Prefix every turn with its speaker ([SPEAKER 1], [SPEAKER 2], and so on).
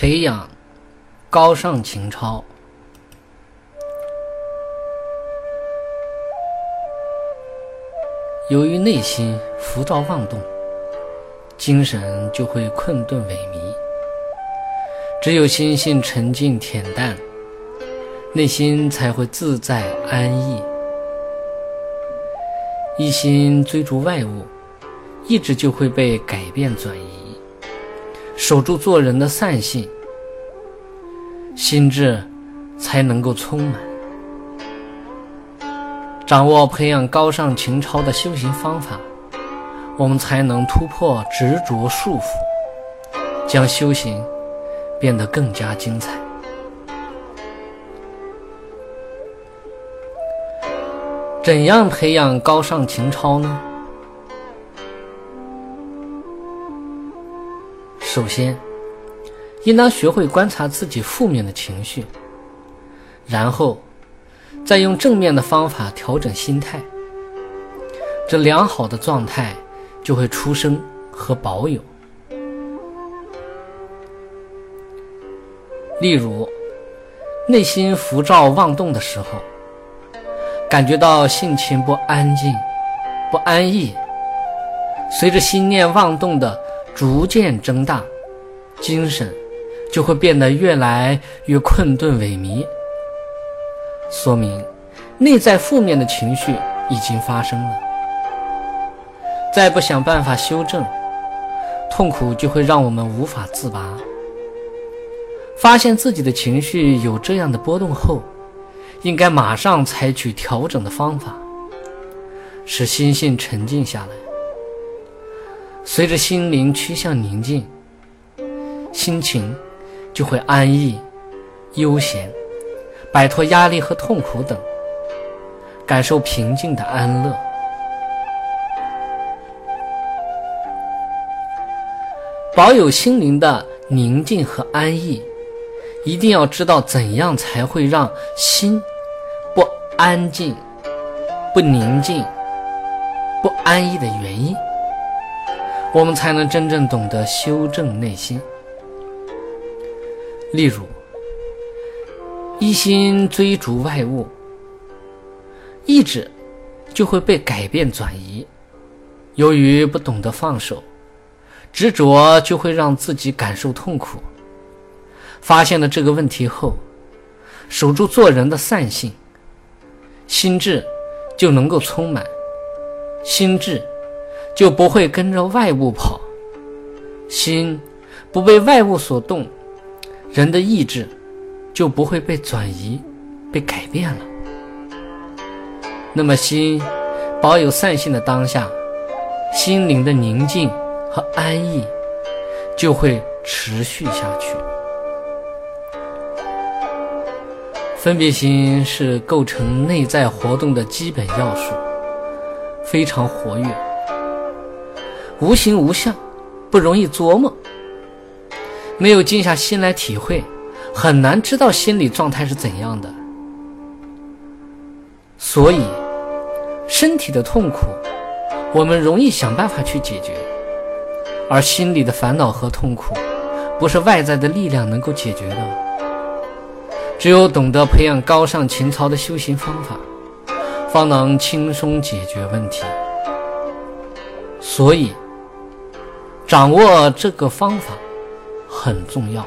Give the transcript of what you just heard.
[SPEAKER 1] 培养高尚情操。由于内心浮躁妄动，精神就会困顿萎靡。只有心性沉静恬淡，内心才会自在安逸。一心追逐外物，意志就会被改变转移。守住做人的善性，心智才能够充满。掌握培养高尚情操的修行方法，我们才能突破执着束缚，将修行变得更加精彩。怎样培养高尚情操呢？首先，应当学会观察自己负面的情绪，然后。再用正面的方法调整心态，这良好的状态就会出生和保有。例如，内心浮躁妄动的时候，感觉到性情不安静、不安逸，随着心念妄动的逐渐增大，精神就会变得越来越困顿萎靡。说明内在负面的情绪已经发生了，再不想办法修正，痛苦就会让我们无法自拔。发现自己的情绪有这样的波动后，应该马上采取调整的方法，使心性沉静下来。随着心灵趋向宁静，心情就会安逸、悠闲。摆脱压力和痛苦等，感受平静的安乐。保有心灵的宁静和安逸，一定要知道怎样才会让心不安静、不宁静、不安逸的原因，我们才能真正懂得修正内心。例如。一心追逐外物，意志就会被改变转移。由于不懂得放手，执着就会让自己感受痛苦。发现了这个问题后，守住做人的善性，心智就能够充满，心智就不会跟着外物跑，心不被外物所动，人的意志。就不会被转移、被改变了。那么，心保有善性的当下，心灵的宁静和安逸就会持续下去。分别心是构成内在活动的基本要素，非常活跃，无形无相，不容易琢磨，没有静下心来体会。很难知道心理状态是怎样的，所以身体的痛苦，我们容易想办法去解决，而心里的烦恼和痛苦，不是外在的力量能够解决的。只有懂得培养高尚情操的修行方法，方能轻松解决问题。所以，掌握这个方法很重要。